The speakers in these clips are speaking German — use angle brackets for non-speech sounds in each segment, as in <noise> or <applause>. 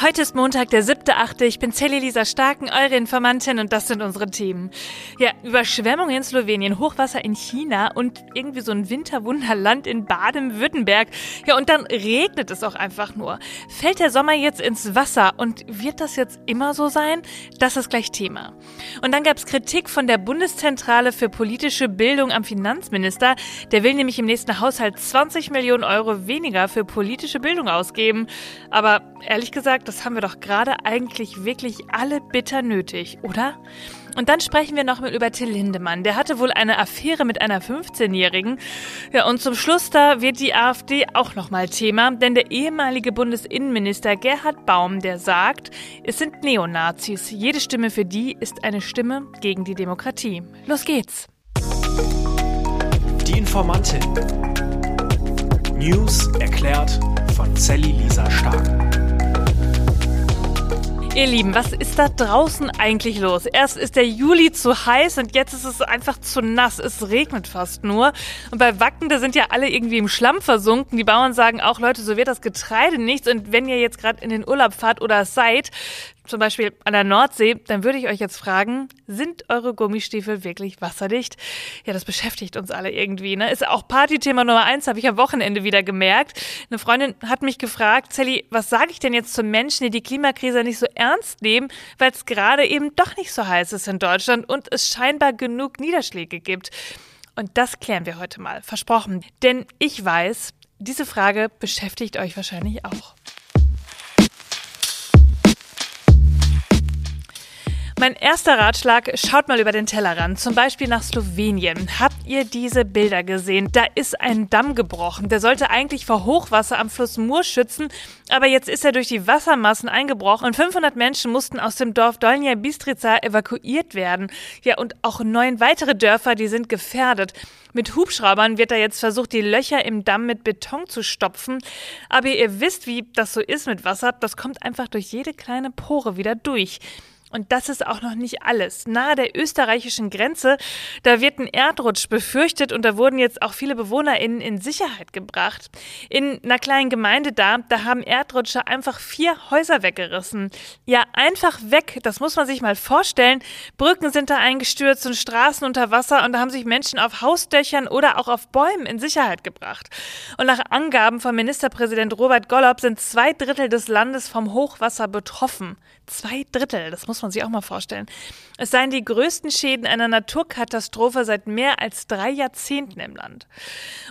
Heute ist Montag, der 7.8. Ich bin Sally Lisa Starken, eure Informantin und das sind unsere Themen. Ja, Überschwemmung in Slowenien, Hochwasser in China und irgendwie so ein Winterwunderland in Baden-Württemberg. Ja, und dann regnet es auch einfach nur. Fällt der Sommer jetzt ins Wasser und wird das jetzt immer so sein? Das ist gleich Thema. Und dann gab es Kritik von der Bundeszentrale für politische Bildung am Finanzminister. Der will nämlich im nächsten Haushalt 20 Millionen Euro weniger für politische Bildung ausgeben. Aber ehrlich gesagt, das haben wir doch gerade eigentlich wirklich alle bitter nötig, oder? Und dann sprechen wir noch mal über Till Lindemann. Der hatte wohl eine Affäre mit einer 15-Jährigen. Ja, und zum Schluss da wird die AfD auch noch mal Thema, denn der ehemalige Bundesinnenminister Gerhard Baum, der sagt, es sind Neonazis. Jede Stimme für die ist eine Stimme gegen die Demokratie. Los geht's. Die Informantin. News erklärt von Sally Lisa Stark. Ihr Lieben, was ist da draußen eigentlich los? Erst ist der Juli zu heiß und jetzt ist es einfach zu nass. Es regnet fast nur. Und bei Wacken, da sind ja alle irgendwie im Schlamm versunken. Die Bauern sagen auch, Leute, so wird das Getreide nichts. Und wenn ihr jetzt gerade in den Urlaub fahrt oder seid, zum Beispiel an der Nordsee, dann würde ich euch jetzt fragen, sind eure Gummistiefel wirklich wasserdicht? Ja, das beschäftigt uns alle irgendwie. Ne? Ist auch Partythema Nummer eins, habe ich am Wochenende wieder gemerkt. Eine Freundin hat mich gefragt, Sally, was sage ich denn jetzt zu Menschen, die die Klimakrise nicht so ernst nehmen, weil es gerade eben doch nicht so heiß ist in Deutschland und es scheinbar genug Niederschläge gibt? Und das klären wir heute mal, versprochen. Denn ich weiß, diese Frage beschäftigt euch wahrscheinlich auch. Mein erster Ratschlag, schaut mal über den Tellerrand, zum Beispiel nach Slowenien. Habt ihr diese Bilder gesehen? Da ist ein Damm gebrochen. Der sollte eigentlich vor Hochwasser am Fluss Mur schützen, aber jetzt ist er durch die Wassermassen eingebrochen und 500 Menschen mussten aus dem Dorf Dolnia Bistrica evakuiert werden. Ja, und auch neun weitere Dörfer, die sind gefährdet. Mit Hubschraubern wird da jetzt versucht, die Löcher im Damm mit Beton zu stopfen. Aber ihr wisst, wie das so ist mit Wasser. Das kommt einfach durch jede kleine Pore wieder durch. Und das ist auch noch nicht alles. Nahe der österreichischen Grenze, da wird ein Erdrutsch befürchtet und da wurden jetzt auch viele BewohnerInnen in Sicherheit gebracht. In einer kleinen Gemeinde da, da haben Erdrutscher einfach vier Häuser weggerissen. Ja, einfach weg. Das muss man sich mal vorstellen. Brücken sind da eingestürzt und Straßen unter Wasser und da haben sich Menschen auf Hausdächern oder auch auf Bäumen in Sicherheit gebracht. Und nach Angaben von Ministerpräsident Robert Gollob sind zwei Drittel des Landes vom Hochwasser betroffen. Zwei Drittel, das muss man sich auch mal vorstellen. Es seien die größten Schäden einer Naturkatastrophe seit mehr als drei Jahrzehnten im Land.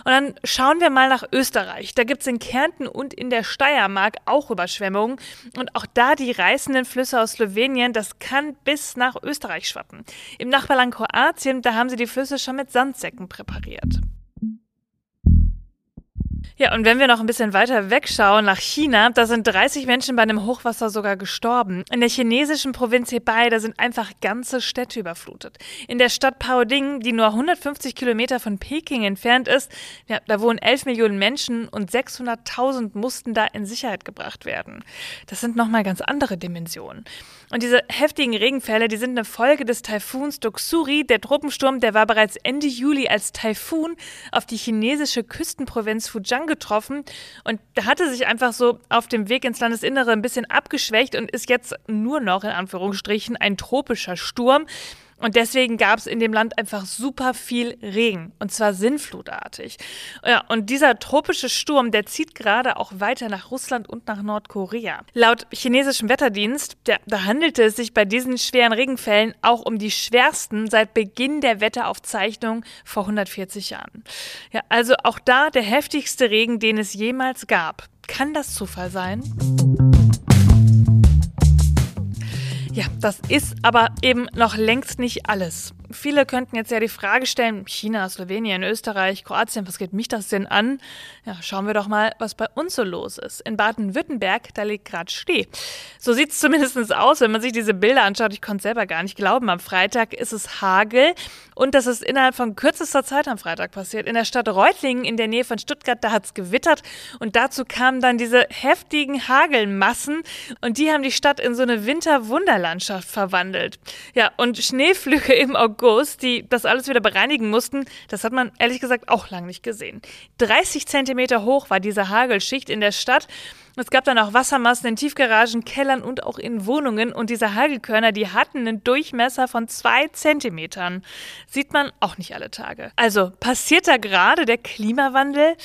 Und dann schauen wir mal nach Österreich. Da gibt es in Kärnten und in der Steiermark auch Überschwemmungen. Und auch da die reißenden Flüsse aus Slowenien, das kann bis nach Österreich schwappen. Im Nachbarland Kroatien, da haben sie die Flüsse schon mit Sandsäcken präpariert. Ja, und wenn wir noch ein bisschen weiter wegschauen nach China, da sind 30 Menschen bei einem Hochwasser sogar gestorben. In der chinesischen Provinz Hebei, da sind einfach ganze Städte überflutet. In der Stadt Paoding, die nur 150 Kilometer von Peking entfernt ist, ja, da wohnen 11 Millionen Menschen und 600.000 mussten da in Sicherheit gebracht werden. Das sind nochmal ganz andere Dimensionen. Und diese heftigen Regenfälle, die sind eine Folge des Taifuns Doksuri. Der Tropensturm, der war bereits Ende Juli als Taifun auf die chinesische Küstenprovinz Fujian getroffen und da hatte sich einfach so auf dem Weg ins Landesinnere ein bisschen abgeschwächt und ist jetzt nur noch in Anführungsstrichen ein tropischer Sturm. Und deswegen gab es in dem Land einfach super viel Regen. Und zwar sinnflutartig. Ja, und dieser tropische Sturm, der zieht gerade auch weiter nach Russland und nach Nordkorea. Laut chinesischem Wetterdienst, der, da handelte es sich bei diesen schweren Regenfällen auch um die schwersten seit Beginn der Wetteraufzeichnung vor 140 Jahren. Ja, also auch da der heftigste Regen, den es jemals gab. Kann das Zufall sein? Ja, das ist aber eben noch längst nicht alles. Viele könnten jetzt ja die Frage stellen, China, Slowenien, Österreich, Kroatien, was geht mich das denn an? Ja, schauen wir doch mal, was bei uns so los ist. In Baden-Württemberg, da liegt gerade Schnee. So sieht es zumindest aus, wenn man sich diese Bilder anschaut. Ich konnte selber gar nicht glauben. Am Freitag ist es Hagel und das ist innerhalb von kürzester Zeit am Freitag passiert. In der Stadt Reutlingen in der Nähe von Stuttgart, da hat es gewittert und dazu kamen dann diese heftigen Hagelmassen und die haben die Stadt in so eine Winterwunderlandschaft verwandelt. Ja, und Schneeflüge im August August, die das alles wieder bereinigen mussten, das hat man ehrlich gesagt auch lange nicht gesehen. 30 Zentimeter hoch war diese Hagelschicht in der Stadt. Es gab dann auch Wassermassen in Tiefgaragen, Kellern und auch in Wohnungen. Und diese Hagelkörner, die hatten einen Durchmesser von zwei Zentimetern. Sieht man auch nicht alle Tage. Also passiert da gerade der Klimawandel?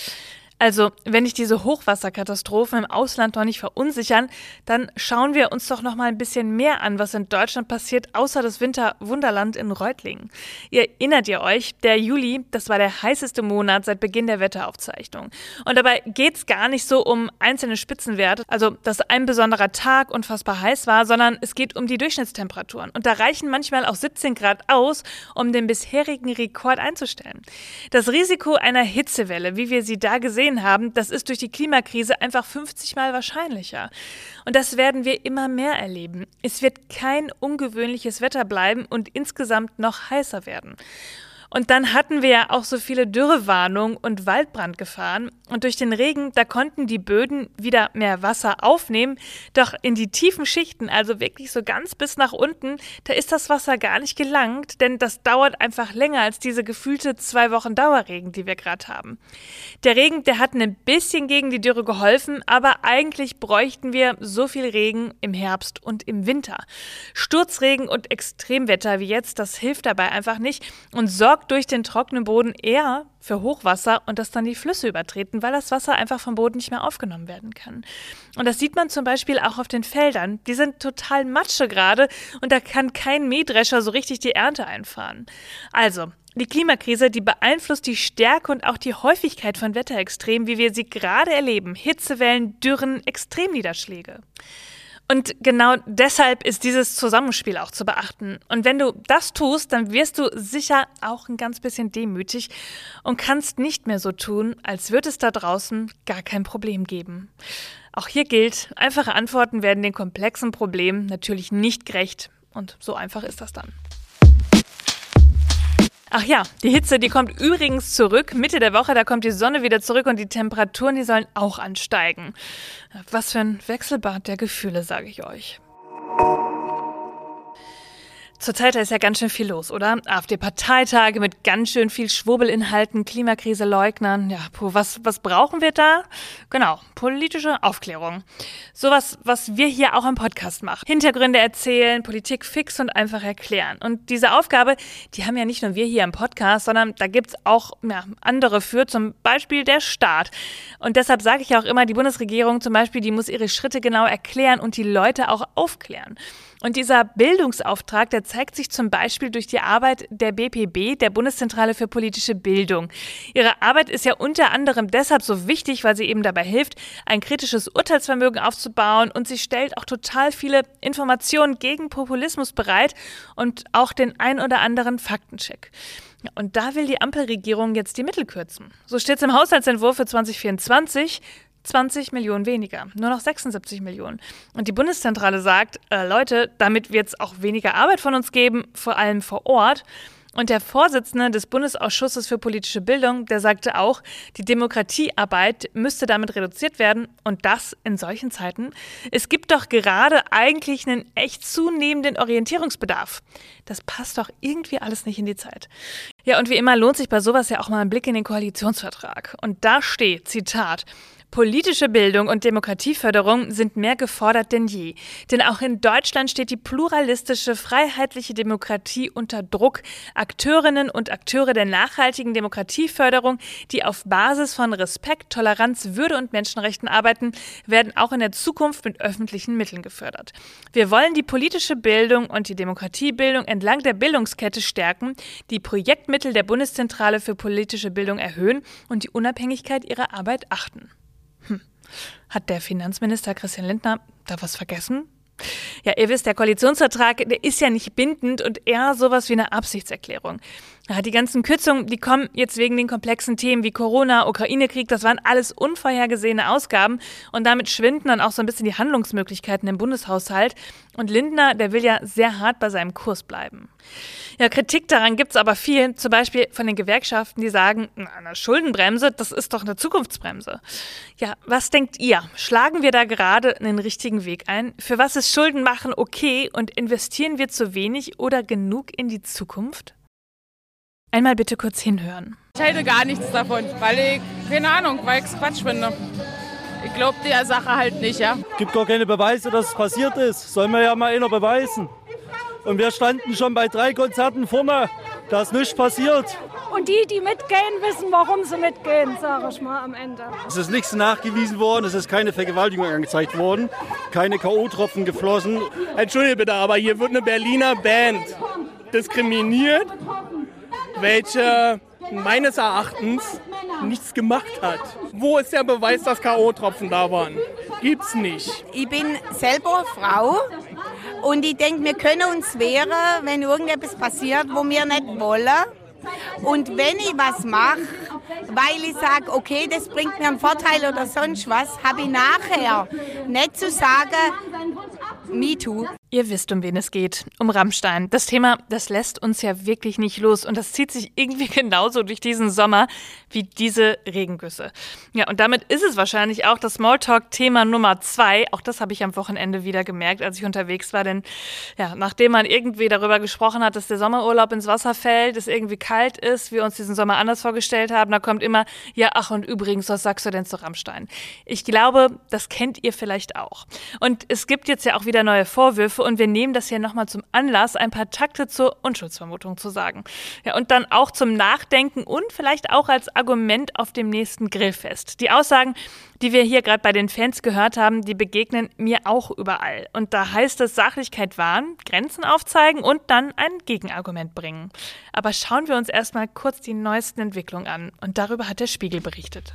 Also, wenn dich diese Hochwasserkatastrophen im Ausland noch nicht verunsichern, dann schauen wir uns doch noch mal ein bisschen mehr an, was in Deutschland passiert, außer das Winterwunderland in Reutlingen. Ihr erinnert ihr euch, der Juli, das war der heißeste Monat seit Beginn der Wetteraufzeichnung. Und dabei geht es gar nicht so um einzelne Spitzenwerte, also dass ein besonderer Tag unfassbar heiß war, sondern es geht um die Durchschnittstemperaturen. Und da reichen manchmal auch 17 Grad aus, um den bisherigen Rekord einzustellen. Das Risiko einer Hitzewelle, wie wir sie da gesehen gesehen haben, das ist durch die Klimakrise einfach 50 Mal wahrscheinlicher. Und das werden wir immer mehr erleben. Es wird kein ungewöhnliches Wetter bleiben und insgesamt noch heißer werden. Und dann hatten wir ja auch so viele Dürrewarnungen und Waldbrandgefahren. Und durch den Regen, da konnten die Böden wieder mehr Wasser aufnehmen. Doch in die tiefen Schichten, also wirklich so ganz bis nach unten, da ist das Wasser gar nicht gelangt, denn das dauert einfach länger als diese gefühlte zwei Wochen Dauerregen, die wir gerade haben. Der Regen, der hat ein bisschen gegen die Dürre geholfen, aber eigentlich bräuchten wir so viel Regen im Herbst und im Winter. Sturzregen und Extremwetter wie jetzt, das hilft dabei einfach nicht und sorgt sorgt durch den trockenen Boden eher für Hochwasser und dass dann die Flüsse übertreten, weil das Wasser einfach vom Boden nicht mehr aufgenommen werden kann. Und das sieht man zum Beispiel auch auf den Feldern. Die sind total Matsche gerade und da kann kein Mähdrescher so richtig die Ernte einfahren. Also, die Klimakrise, die beeinflusst die Stärke und auch die Häufigkeit von Wetterextremen, wie wir sie gerade erleben. Hitzewellen, Dürren, Extremniederschläge. Und genau deshalb ist dieses Zusammenspiel auch zu beachten. Und wenn du das tust, dann wirst du sicher auch ein ganz bisschen demütig und kannst nicht mehr so tun, als würde es da draußen gar kein Problem geben. Auch hier gilt, einfache Antworten werden den komplexen Problemen natürlich nicht gerecht. Und so einfach ist das dann. Ach ja, die Hitze, die kommt übrigens zurück. Mitte der Woche, da kommt die Sonne wieder zurück und die Temperaturen, die sollen auch ansteigen. Was für ein Wechselbad der Gefühle, sage ich euch. Zurzeit ist ja ganz schön viel los, oder? AfD-Parteitage mit ganz schön viel Schwurbelinhalten, Klimakrise-Leugnern. Ja, puh, was, was brauchen wir da? Genau, politische Aufklärung. Sowas, was wir hier auch im Podcast machen. Hintergründe erzählen, Politik fix und einfach erklären. Und diese Aufgabe, die haben ja nicht nur wir hier im Podcast, sondern da gibt's auch ja, andere für, zum Beispiel der Staat. Und deshalb sage ich auch immer, die Bundesregierung zum Beispiel, die muss ihre Schritte genau erklären und die Leute auch aufklären. Und dieser Bildungsauftrag, der zeigt sich zum Beispiel durch die Arbeit der BPB, der Bundeszentrale für politische Bildung. Ihre Arbeit ist ja unter anderem deshalb so wichtig, weil sie eben dabei hilft, ein kritisches Urteilsvermögen aufzubauen und sie stellt auch total viele Informationen gegen Populismus bereit und auch den ein oder anderen Faktencheck. Und da will die Ampelregierung jetzt die Mittel kürzen. So steht es im Haushaltsentwurf für 2024. 20 Millionen weniger, nur noch 76 Millionen. Und die Bundeszentrale sagt, äh, Leute, damit wird es auch weniger Arbeit von uns geben, vor allem vor Ort. Und der Vorsitzende des Bundesausschusses für politische Bildung, der sagte auch, die Demokratiearbeit müsste damit reduziert werden und das in solchen Zeiten. Es gibt doch gerade eigentlich einen echt zunehmenden Orientierungsbedarf. Das passt doch irgendwie alles nicht in die Zeit. Ja, und wie immer lohnt sich bei sowas ja auch mal ein Blick in den Koalitionsvertrag. Und da steht, Zitat, Politische Bildung und Demokratieförderung sind mehr gefordert denn je. Denn auch in Deutschland steht die pluralistische, freiheitliche Demokratie unter Druck. Akteurinnen und Akteure der nachhaltigen Demokratieförderung, die auf Basis von Respekt, Toleranz, Würde und Menschenrechten arbeiten, werden auch in der Zukunft mit öffentlichen Mitteln gefördert. Wir wollen die politische Bildung und die Demokratiebildung entlang der Bildungskette stärken, die Projektmittel der Bundeszentrale für politische Bildung erhöhen und die Unabhängigkeit ihrer Arbeit achten. Hm. Hat der Finanzminister Christian Lindner da was vergessen? Ja, ihr wisst, der Koalitionsvertrag, der ist ja nicht bindend und eher sowas wie eine Absichtserklärung. Ja, die ganzen Kürzungen, die kommen jetzt wegen den komplexen Themen wie Corona, Ukraine-Krieg, das waren alles unvorhergesehene Ausgaben und damit schwinden dann auch so ein bisschen die Handlungsmöglichkeiten im Bundeshaushalt. Und Lindner, der will ja sehr hart bei seinem Kurs bleiben. Ja, Kritik daran gibt's aber viel, zum Beispiel von den Gewerkschaften, die sagen, eine Schuldenbremse, das ist doch eine Zukunftsbremse. Ja, was denkt ihr? Schlagen wir da gerade einen richtigen Weg ein? Für was ist Schulden machen okay und investieren wir zu wenig oder genug in die Zukunft? Einmal bitte kurz hinhören. Ich halte gar nichts davon, weil ich, keine Ahnung, weil ich es Quatsch finde. Ich glaube der Sache halt nicht, ja. Es gibt gar keine Beweise, dass es passiert ist. Soll mir ja mal einer beweisen. Und wir standen schon bei drei Konzerten vorne. Da ist nichts passiert. Und die, die mitgehen, wissen, warum sie mitgehen, sage ich mal am Ende. Es ist nichts nachgewiesen worden, es ist keine Vergewaltigung angezeigt worden, keine K.O.-Tropfen geflossen. Entschuldige bitte, aber hier wird eine Berliner Band diskriminiert, welche meines Erachtens nichts gemacht hat. Wo ist der Beweis, dass K.O.-Tropfen da waren? Gibt's nicht. Ich bin selber Frau und ich denke, wir können uns wehren, wenn irgendetwas passiert, wo wir nicht wollen. Und wenn ich was mache, weil ich sage, okay, das bringt mir einen Vorteil oder sonst was, habe ich nachher nicht zu sagen, me too. Ihr wisst, um wen es geht. Um Rammstein. Das Thema, das lässt uns ja wirklich nicht los. Und das zieht sich irgendwie <laughs> genauso durch diesen Sommer wie diese Regengüsse. Ja, und damit ist es wahrscheinlich auch das Smalltalk-Thema Nummer zwei. Auch das habe ich am Wochenende wieder gemerkt, als ich unterwegs war. Denn ja, nachdem man irgendwie darüber gesprochen hat, dass der Sommerurlaub ins Wasser fällt, es irgendwie kalt ist, wir uns diesen Sommer anders vorgestellt haben, da kommt immer, ja, ach und übrigens, was sagst du denn zu Rammstein? Ich glaube, das kennt ihr vielleicht auch. Und es gibt jetzt ja auch wieder neue Vorwürfe und wir nehmen das hier nochmal zum Anlass, ein paar Takte zur Unschuldsvermutung zu sagen. Ja, und dann auch zum Nachdenken und vielleicht auch als Argument auf dem nächsten Grillfest. Die Aussagen, die wir hier gerade bei den Fans gehört haben, die begegnen mir auch überall. Und da heißt es Sachlichkeit wahren, Grenzen aufzeigen und dann ein Gegenargument bringen. Aber schauen wir uns erstmal kurz die neuesten Entwicklungen an. Und darüber hat der Spiegel berichtet.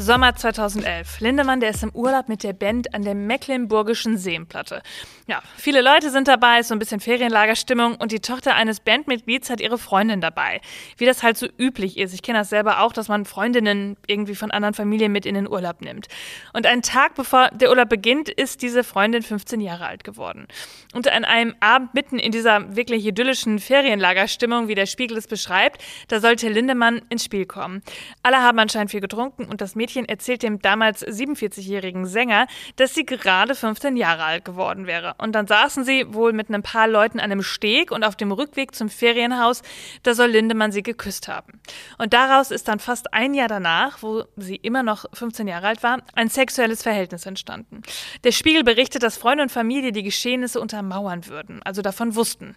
Sommer 2011. Lindemann, der ist im Urlaub mit der Band an der Mecklenburgischen Seenplatte. Ja, viele Leute sind dabei, so ein bisschen Ferienlagerstimmung und die Tochter eines Bandmitglieds hat ihre Freundin dabei. Wie das halt so üblich ist. Ich kenne das selber auch, dass man Freundinnen irgendwie von anderen Familien mit in den Urlaub nimmt. Und einen Tag bevor der Urlaub beginnt, ist diese Freundin 15 Jahre alt geworden. Und an einem Abend mitten in dieser wirklich idyllischen Ferienlagerstimmung, wie der Spiegel es beschreibt, da sollte Lindemann ins Spiel kommen. Alle haben anscheinend viel getrunken und das Mädchen Mädchen erzählt dem damals 47-jährigen Sänger, dass sie gerade 15 Jahre alt geworden wäre. Und dann saßen sie wohl mit ein paar Leuten an einem Steg und auf dem Rückweg zum Ferienhaus, da soll Lindemann sie geküsst haben. Und daraus ist dann fast ein Jahr danach, wo sie immer noch 15 Jahre alt war, ein sexuelles Verhältnis entstanden. Der Spiegel berichtet, dass Freunde und Familie die Geschehnisse untermauern würden, also davon wussten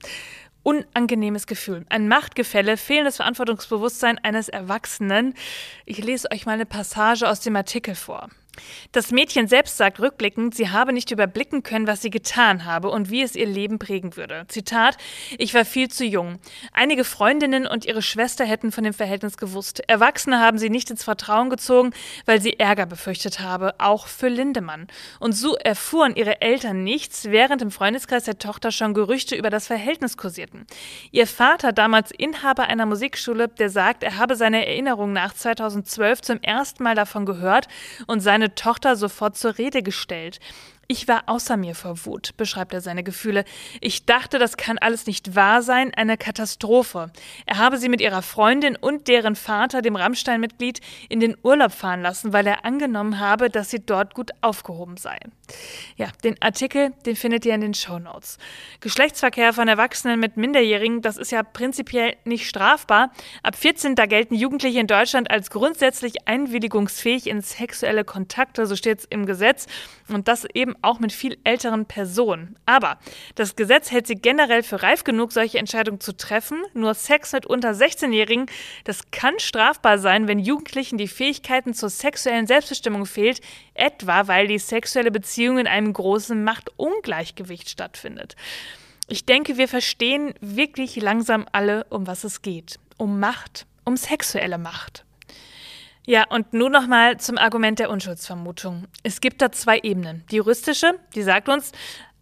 unangenehmes Gefühl. Ein Machtgefälle, fehlendes Verantwortungsbewusstsein eines Erwachsenen. Ich lese euch mal eine Passage aus dem Artikel vor. Das Mädchen selbst sagt rückblickend, sie habe nicht überblicken können, was sie getan habe und wie es ihr Leben prägen würde. Zitat: Ich war viel zu jung. Einige Freundinnen und ihre Schwester hätten von dem Verhältnis gewusst. Erwachsene haben sie nicht ins Vertrauen gezogen, weil sie Ärger befürchtet habe, auch für Lindemann. Und so erfuhren ihre Eltern nichts, während im Freundeskreis der Tochter schon Gerüchte über das Verhältnis kursierten. Ihr Vater, damals Inhaber einer Musikschule, der sagt, er habe seine Erinnerung nach 2012 zum ersten Mal davon gehört und seine seine Tochter sofort zur Rede gestellt. Ich war außer mir vor Wut, beschreibt er seine Gefühle. Ich dachte, das kann alles nicht wahr sein, eine Katastrophe. Er habe sie mit ihrer Freundin und deren Vater, dem Rammstein-Mitglied, in den Urlaub fahren lassen, weil er angenommen habe, dass sie dort gut aufgehoben seien. Ja, den Artikel, den findet ihr in den Show Notes. Geschlechtsverkehr von Erwachsenen mit Minderjährigen, das ist ja prinzipiell nicht strafbar. Ab 14, da gelten Jugendliche in Deutschland als grundsätzlich einwilligungsfähig in sexuelle Kontakte, so steht es im Gesetz. Und das eben auch mit viel älteren Personen. Aber das Gesetz hält sie generell für reif genug, solche Entscheidungen zu treffen. Nur Sex mit unter 16-Jährigen, das kann strafbar sein, wenn Jugendlichen die Fähigkeiten zur sexuellen Selbstbestimmung fehlt, etwa weil die sexuelle Beziehung in einem großen Machtungleichgewicht stattfindet. Ich denke, wir verstehen wirklich langsam alle, um was es geht. Um Macht, um sexuelle Macht. Ja, und nun nochmal zum Argument der Unschuldsvermutung. Es gibt da zwei Ebenen. Die juristische, die sagt uns,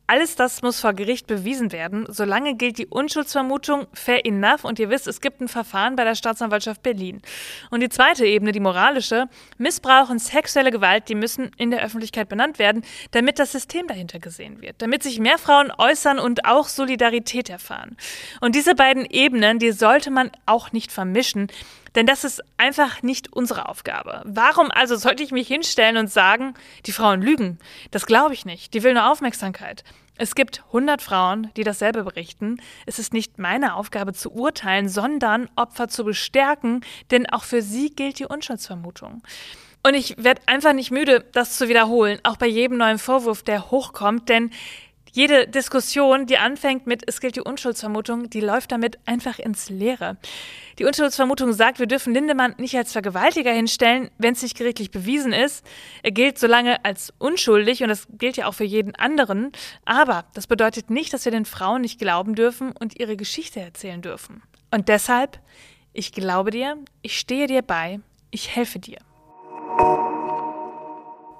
alles das muss vor Gericht bewiesen werden. Solange gilt die Unschuldsvermutung fair enough und ihr wisst, es gibt ein Verfahren bei der Staatsanwaltschaft Berlin. Und die zweite Ebene, die moralische, Missbrauch und sexuelle Gewalt, die müssen in der Öffentlichkeit benannt werden, damit das System dahinter gesehen wird, damit sich mehr Frauen äußern und auch Solidarität erfahren. Und diese beiden Ebenen, die sollte man auch nicht vermischen, Denn das ist einfach nicht unsere Aufgabe. Warum also sollte ich mich hinstellen und sagen, die Frauen lügen? Das glaube ich nicht. Die will nur Aufmerksamkeit. Es gibt 100 Frauen, die dasselbe berichten. Es ist nicht meine Aufgabe zu urteilen, sondern Opfer zu bestärken, denn auch für sie gilt die Unschuldsvermutung. Und ich werde einfach nicht müde, das zu wiederholen, auch bei jedem neuen Vorwurf, der hochkommt, denn jede Diskussion, die anfängt mit, es gilt die Unschuldsvermutung, die läuft damit einfach ins Leere. Die Unschuldsvermutung sagt, wir dürfen Lindemann nicht als Vergewaltiger hinstellen, wenn es nicht gerichtlich bewiesen ist. Er gilt so lange als unschuldig und das gilt ja auch für jeden anderen. Aber das bedeutet nicht, dass wir den Frauen nicht glauben dürfen und ihre Geschichte erzählen dürfen. Und deshalb, ich glaube dir, ich stehe dir bei, ich helfe dir.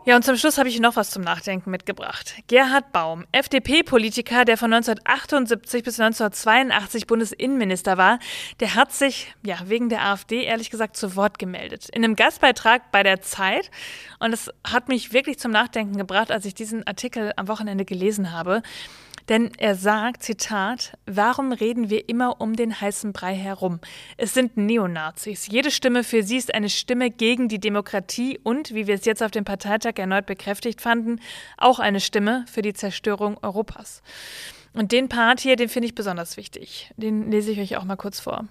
Ja, und zum Schluss habe ich noch was zum Nachdenken mitgebracht. Gerhard Baum, FDP-Politiker, der von 1978 bis 1982 Bundesinnenminister war, der hat sich ja wegen der AfD ehrlich gesagt zu Wort gemeldet. In einem Gastbeitrag bei der Zeit. Und es hat mich wirklich zum Nachdenken gebracht, als ich diesen Artikel am Wochenende gelesen habe. Denn er sagt, Zitat, warum reden wir immer um den heißen Brei herum? Es sind Neonazis. Jede Stimme für sie ist eine Stimme gegen die Demokratie und, wie wir es jetzt auf dem Parteitag erneut bekräftigt fanden, auch eine Stimme für die Zerstörung Europas. Und den Part hier, den finde ich besonders wichtig. Den lese ich euch auch mal kurz vor.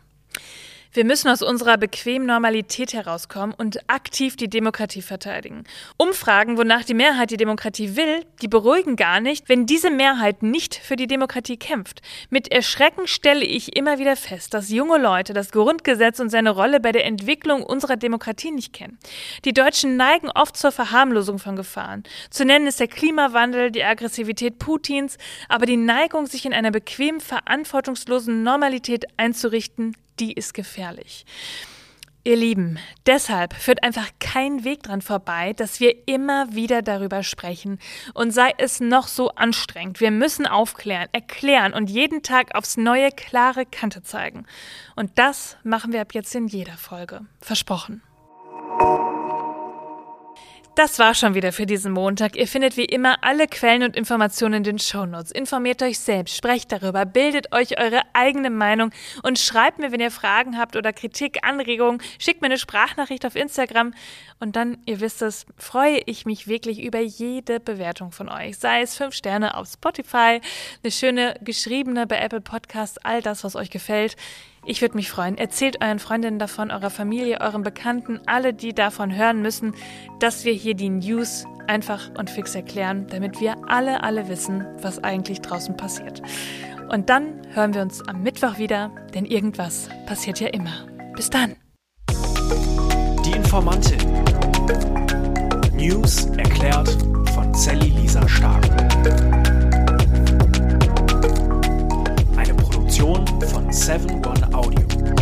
Wir müssen aus unserer bequemen Normalität herauskommen und aktiv die Demokratie verteidigen. Umfragen, wonach die Mehrheit die Demokratie will, die beruhigen gar nicht, wenn diese Mehrheit nicht für die Demokratie kämpft. Mit Erschrecken stelle ich immer wieder fest, dass junge Leute das Grundgesetz und seine Rolle bei der Entwicklung unserer Demokratie nicht kennen. Die Deutschen neigen oft zur Verharmlosung von Gefahren. Zu nennen ist der Klimawandel, die Aggressivität Putins, aber die Neigung, sich in einer bequemen, verantwortungslosen Normalität einzurichten, die ist gefährlich. Ihr Lieben, deshalb führt einfach kein Weg dran vorbei, dass wir immer wieder darüber sprechen und sei es noch so anstrengend. Wir müssen aufklären, erklären und jeden Tag aufs neue klare Kante zeigen. Und das machen wir ab jetzt in jeder Folge. Versprochen. Das war schon wieder für diesen Montag. Ihr findet wie immer alle Quellen und Informationen in den Shownotes. Informiert euch selbst, sprecht darüber, bildet euch eure eigene Meinung und schreibt mir, wenn ihr Fragen habt oder Kritik, Anregungen, schickt mir eine Sprachnachricht auf Instagram und dann, ihr wisst es, freue ich mich wirklich über jede Bewertung von euch. Sei es fünf Sterne auf Spotify, eine schöne geschriebene bei Apple Podcasts, all das, was euch gefällt. Ich würde mich freuen. Erzählt euren Freundinnen davon, eurer Familie, euren Bekannten, alle, die davon hören müssen, dass wir hier die News einfach und fix erklären, damit wir alle, alle wissen, was eigentlich draußen passiert. Und dann hören wir uns am Mittwoch wieder, denn irgendwas passiert ja immer. Bis dann. Die Informantin. News erklärt von Sally Lisa Stark. Seven One Audio.